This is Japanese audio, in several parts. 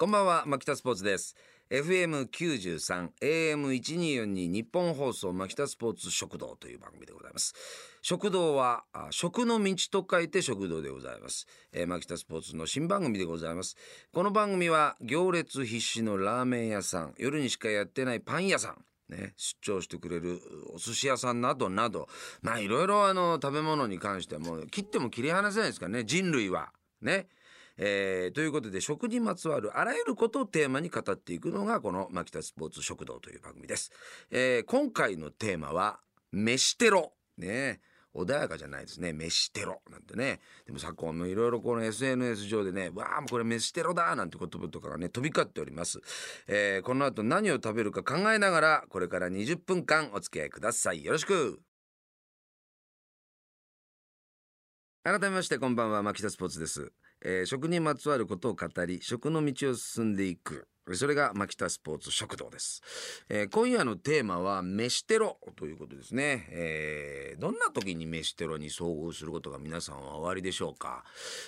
こんばんは牧田スポーツです。FM93 AM1242 日本放送牧田スポーツ食堂という番組でございます。食堂はあ食の道と書いて食堂でございます、えー、牧田スポーツの新番組でございます。この番組は行列必至のラーメン屋さん夜にしかやってないパン屋さんね、出張してくれるお寿司屋さんなどなどまあいろいろあの食べ物に関してはも切っても切り離せないですからね人類は。ね。えー、ということで食にまつわるあらゆることをテーマに語っていくのがこの「牧田スポーツ食堂」という番組です。えー、今回のテーマは「飯テロ」ね。穏やかじゃないですね。飯テロなんてね。でも昨今もいろいろこの SNS 上でねわあもうこれ飯テロだなんて言葉とかがね飛び交っております、えー、この後何を食べるか考えながらこれから20分間お付き合いください。よろしく。改めましてこんばんは。牧田スポーツです。えー、食にまつわることを語り食の道を進んでいく。それが牧田スポーツ食堂です、えー、今夜のテーマは飯テロということですね、えー、どんな時に飯テロに遭遇することが皆さんはおありでしょうか、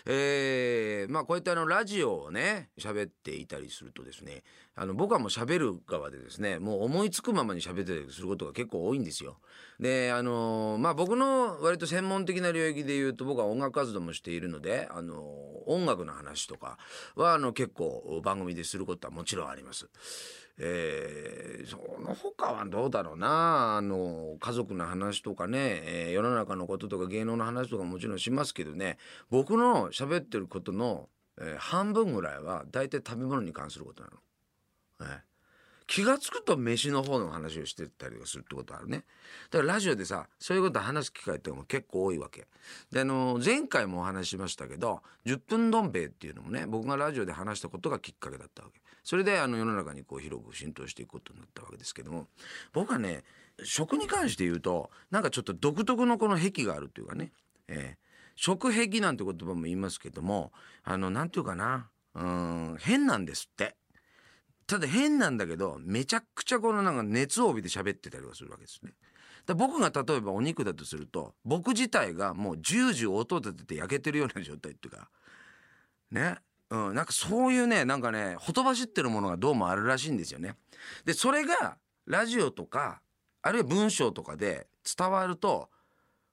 えー、まあこうやってあのラジオをね喋っていたりするとですねあの僕はもう喋る側でですねもう思いつくままに喋ったりすることが結構多いんですよ。であのまあ僕の割と専門的な領域で言うと僕は音楽活動もしているのであの音楽の話とかはあの結構番組ですることはもちろんあります。えー、その他はどうだろうなあの家族の話とかね、えー、世の中のこととか芸能の話とかもちろんしますけどね僕の喋ってることの、えー、半分ぐらいは大体食べ物に関することなの。えー気が付くと飯の方の話をしてたりするってことあるね。だからラジオでさそういうこと話す機会っても結構多いわけ。であの前回もお話ししましたけど10分どん兵衛っていうのもね僕がラジオで話したことがきっかけだったわけ。それであの世の中にこう広く浸透していくことになったわけですけども。僕はね食に関して言うとなんかちょっと独特のこの癖があるっていうかね、えー、食癖なんて言葉も言いますけどもあのなんていうかな。うん変なんですって。ただ変なんだけどめちゃくちゃこのなんか熱を帯びて喋ってたりはするわけですね。だ僕が例えばお肉だとすると僕自体がもうジュージュー音立てて焼けてるような状態っていうかね？うん、なんかそういうねなんかねほとばしってるものがどうもあるらしいんですよね。でそれがラジオとかあるいは文章とかで伝わると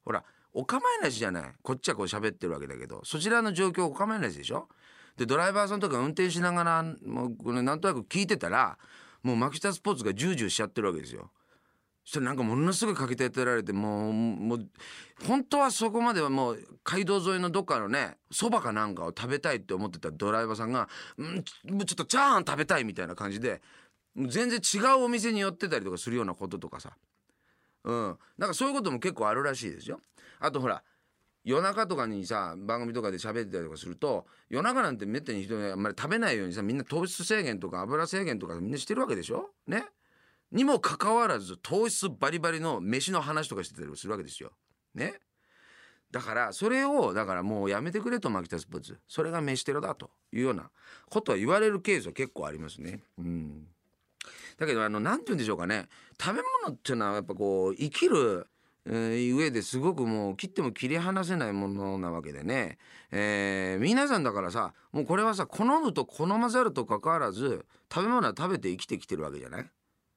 ほらお構いなしじゃないこっちはこう喋ってるわけだけどそちらの状況お構いなしでしょ？でドライバーさんとか運転しながらもうこれなんとなく聞いてたらもうマキタスポーツがジュージューしちゃってるわけですよ。そしたらなんかものすごいかけててられてもうもう本当はそこまではもう街道沿いのどっかのねそばかなんかを食べたいって思ってたドライバーさんが「んちょっとチャーハン食べたい」みたいな感じで全然違うお店に寄ってたりとかするようなこととかさうんなんかそういうことも結構あるらしいですよ。あとほら夜中とかにさ番組とかで喋ってたりとかすると夜中なんてめったに人があんまり食べないようにさみんな糖質制限とか油制限とかみんなしてるわけでしょ？ね？にもかかわらず糖質バリバリの飯の話とかしてたりするわけですよ。ね？だからそれをだからもうやめてくれとマキタスポーツ。それが飯テロだというようなことは言われるケースは結構ありますね。うん。だけどあの何て言うんでしょうかね。食べ物っていうのはやっぱこう生きるえー、上ですごくもう切っても切り離せないものなわけでね、えー、皆さんだからさもうこれはさ好むと好まざるとかかわらず食べ物は食べて生きてきてるわけじゃない、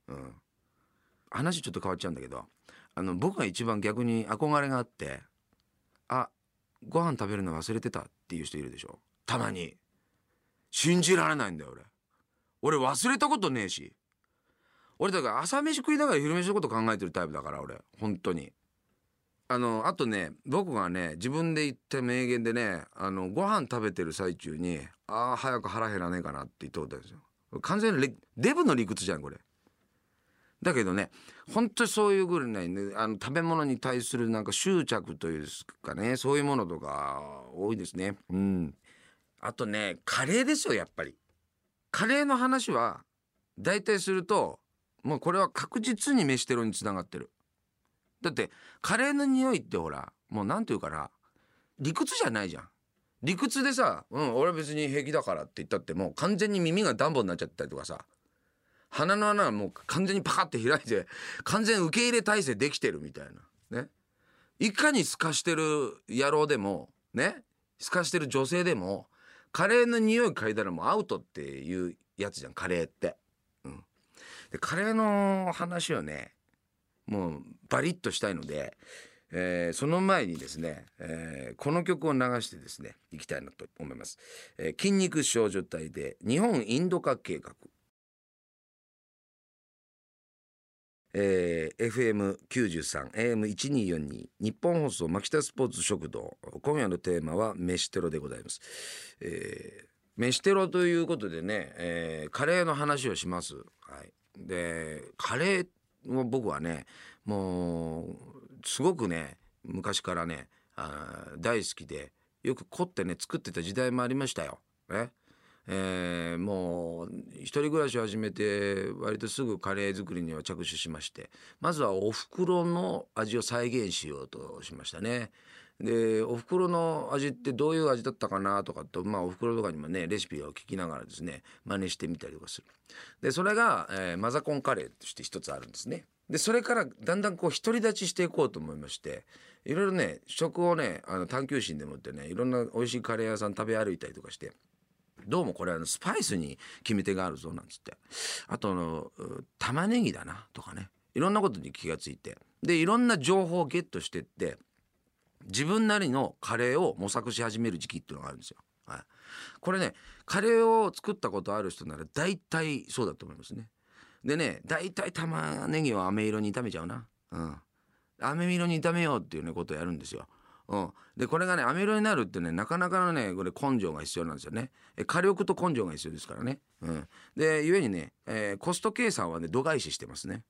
うん、話ちょっと変わっちゃうんだけどあの僕が一番逆に憧れがあってあご飯食べるの忘れてたっていう人いるでしょ？たまに。信じられないんだよ俺。俺忘れたことねえし。俺だから朝飯食いながら昼飯のこと考えてるタイプだから俺。本当に。あのあとね僕がね自分で言った名言でねあのご飯食べてる最中にああ早く腹減らねえかなって言ったことあるんですよ。完全にデブの理屈じゃんこれ。だけどね本当にそういうぐらいねあの食べ物に対するなんか執着というかねそういうものとか多いですね。うん。あとねカレーですよやっぱり。カレーの話は大体するともうこれは確実に飯テロにつながってる。だってカレーの匂いってほらもう何て言うかな理屈じゃないじゃん。理屈でさ「うん俺別に平気だから」って言ったってもう完全に耳がダンボになっちゃったりとかさ鼻の穴はもう完全にパカッて開いて完全受け入れ体制できてるみたいなね。いかに透かしてる野郎でもね。透かしてる女性でもカレーの匂い嗅いだらもうアウトっていうやつじゃんカレーって、でカレーの話をねもうバリッとしたいので、えーその前にですね、えーこの曲を流してですねいきたいなと思います、えー筋肉少女隊で日本インド化計画。えー、FM93 AM1242 日本放送牧田スポーツ食堂。今夜のテーマは飯テロでございます、えー、飯テロということでね、えーカレーの話をします。はい。でカレーを僕はねもうすごくね昔からねあ大好きでよく凝ってね作ってた時代もありましたよ。ねえーもう一人暮らしを始めて割とすぐカレー作りには着手しましてまずはお袋の味を再現しようとしましたね。でお袋の味ってどういう味だったかなとかとまあお袋とかにもねレシピを聞きながらですね真似してみたりとかする。でそれが、えーマザコンカレーとして一つあるんですね。でそれからだんだんこう独り立ちしていこうと思いましていろいろね食をねあの探求心でもってねいろんな美味しいカレー屋さん食べ歩いたりとかしてどうもこれあのスパイスに決め手があるぞなんつってあとの玉ねぎだなとかねいろんなことに気がついてでいろんな情報をゲットしてって自分なりのカレーを模索し始める時期っていうのがあるんですよ。はい、これねカレーを作ったことある人なら大体そうだと思いますね。でね大体玉ねぎを飴色に炒めちゃうな。うん、飴色に炒めようっていうねことをやるんですよ。うん、でこれがね飴色になるってねなかなかのねこれ根性が必要なんですよね。え火力と根性が必要ですからね。うん、でゆえにね、えーコスト計算はね度外視してますね。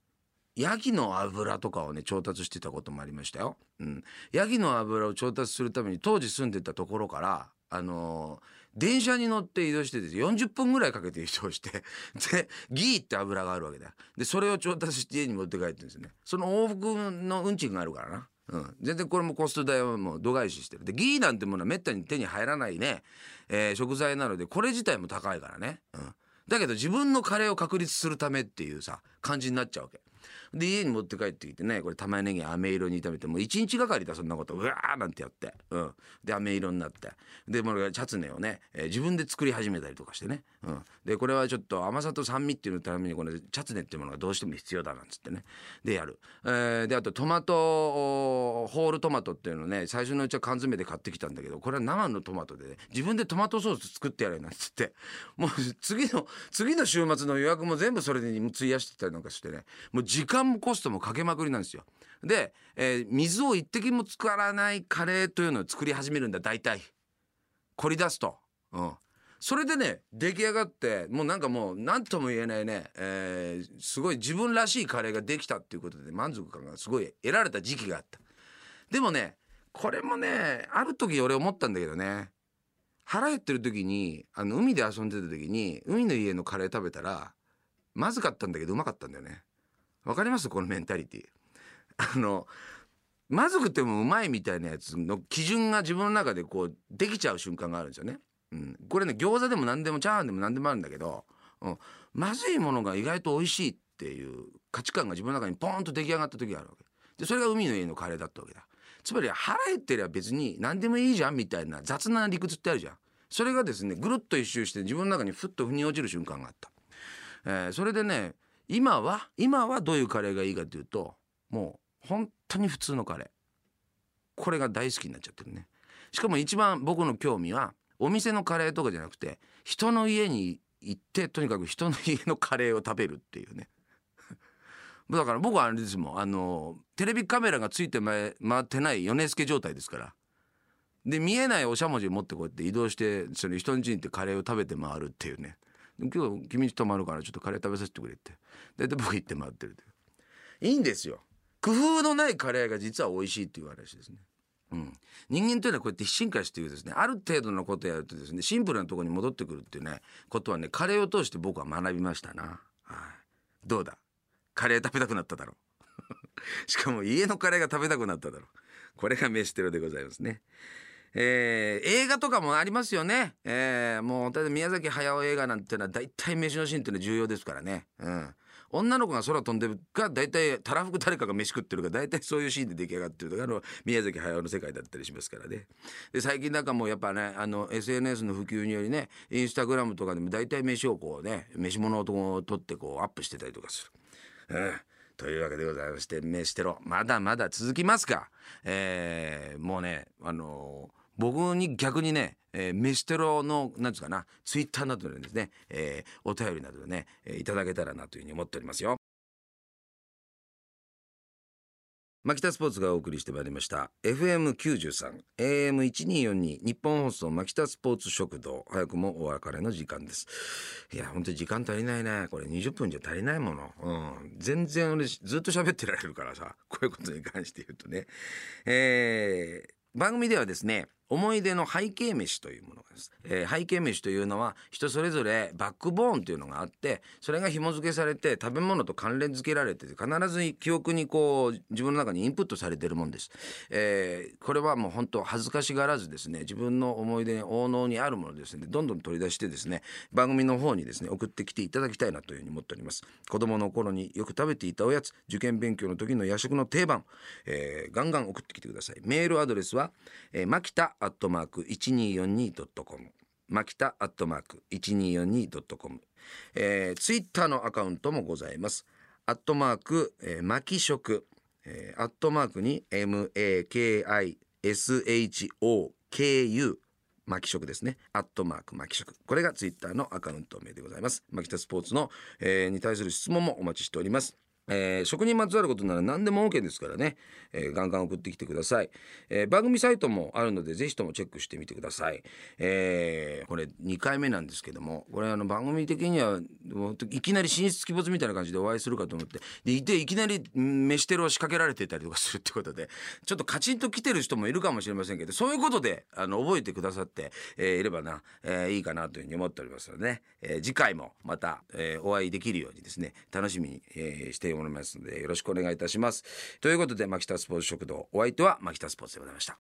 ヤギの油とかをね調達してたこともありましたよ。うん、ヤギの油を調達するために当時住んでたところからあのー電車に乗って移動してです40分ぐらいかけて移動して でギーって油があるわけだ。でそれを調達して家に持って帰ってるんですね。その往復の運賃があるからな。うん、全然これもコスト代はもう度外視してる。でギーなんてものはめったに手に入らないね、えー食材なのでこれ自体も高いからね、うん、だけど自分のカレーを確立するためっていうさ感じになっちゃうわけ。で家に持って帰ってきてねこれ玉ねぎ飴色に炒めてもう一日がかりだそんなこと。うわーなんてやって、うん、で飴色になって。でもうチャツネをね、えー自分で作り始めたりとかしてね、うん、でこれはちょっと甘さと酸味っていうのためにこのチャツネっていうものがどうしても必要だなんつってね。でやる、えーであとトマトホールトマトっていうのね最初のうちは缶詰で買ってきたんだけどこれは生のトマトでね自分でトマトソース作ってやれなんつって。もう次の次の週末の予約も全部それに費やしてたりなんかしてね。もう時間もコストもかけまくりなんですよ。で、えー水を一滴も使わないカレーというのを作り始めるんだ大体。凝り出すと。うん。それでね出来上がってもうなんかもう何とも言えないね、えーすごい自分らしいカレーができたっていうことで満足感がすごい得られた時期があった。でもねこれもねある時俺思ったんだけどね。腹減ってる時にあの海で遊んでた時に海の家のカレー食べたらまずかったんだけどうまかったんだよね。わかります？このメンタリティ。あのまずくてもうまいみたいなやつの基準が自分の中でこうできちゃう瞬間があるんですよね。うん、これね餃子でも何でもチャーハンでも何でもあるんだけど、うん、まずいものが意外と美味しいっていう価値観が自分の中にポーンと出来上がった時があるわけ。でそれが海の家のカレーだったわけだ。つまり腹減ってりゃ別に何でもいいじゃんみたいな雑な理屈ってあるじゃん。それがですねぐるっと一周して自分の中にふっと腑に落ちる瞬間があった、えーそれでね今は今はどういうカレーがいいかというともう本当に普通のカレー。これが大好きになっちゃってるね。しかも一番僕の興味はお店のカレーとかじゃなくて人の家に行ってとにかく人の家のカレーを食べるっていうね。だから僕はあれですもん。あのテレビカメラがついて回ってない米助状態ですから。で見えないおしゃもじ持ってこうやって移動してその人ん家に行ってカレーを食べて回るっていうね。今日君家泊まるからちょっとカレー食べさせてくれって。大体僕行って回ってるといいいんですよ。工夫のないカレーが実は美味しいっていう話ですね。うん、人間というのはこうやって進化していくですね。ある程度のことやるとですねシンプルなとこに戻ってくるっていうねことはねカレーを通して僕は学びましたな、はい、どうだ？カレー食べたくなっただろう。しかも家のカレーが食べたくなっただろう。これが飯テロでございますね。えー映画とかもありますよね。えーもう、宮崎駿映画なんてのは大体飯のシーンっていうのは重要ですからね。うん。女の子が空飛んでるか大体たらふく誰かが飯食ってるか大体そういうシーンで出来上がってるとかあの宮崎駿の世界だったりしますからねで最近なんかもうやっぱねあの SNS の普及によりねインスタグラムとかでも大体飯をこうね飯物を撮ってこうアップしてたりとかする。うんというわけでございまして飯テロまだまだ続きますか、えーもうねあのー僕に逆にね、えー、飯テロのなんつうかなツイッターなどでですね、えーお便りなどでね、えーいただけたらなというふうに思っておりますよ。牧田スポーツがお送りしてまいりました。FM93 AM1242 日本放送牧田スポーツ食堂。早くもお別れの時間です。いや本当に時間足りないね。これ20分じゃ足りないもの。うん。全然俺ずっと喋ってられるからさこういうことに関して言うとね。えー番組ではですね思い出の背景飯というものです、えー背景飯というのは人それぞれバックボーンというのがあってそれが紐付けされて食べ物と関連付けられて必ず記憶にこう自分の中にインプットされてるもんです、えーこれはもう本当恥ずかしがらずですね自分の思い出に応能にあるものですねどんどん取り出してですね番組の方にですね送ってきていただきたいなというふうに思っております。子供の頃によく食べていたおやつ受験勉強の時の夜食の定番、えーガンガン送ってきてください。メールアドレスは、えー、マキタアットマーク 1242.com マキタアットマーク 1242.com えー、ツイッターのアカウントもございますアットマーク、えー、マキ食、えー、アットマークに MAKISHOKU マキ食ですね。アットマークマキ食。これがツイッターのアカウント名でございます。マキタスポーツの、えーに対する質問もお待ちしております。えー食にまつわることなら何でも OK ですからね、えーガンガン送ってきてください、えー番組サイトもあるのでぜひともチェックしてみてください、えーこれ2回目なんですけどもこれあの番組的にはもういきなり進出鬼没みたいな感じでお会いするかと思ってでいていきなり飯テロを仕掛けられてたりとかするってことでちょっとカチンと来てる人もいるかもしれませんけどそういうことであの覚えてくださって、えーいればな、えーいいかなというふうに思っておりますのでね、えー次回もまた、えーお会いできるようにですね楽しみに、えーしており思いますのでよろしくお願いいたします。ということで牧田スポーツ食堂お相手は牧田スポーツでございました。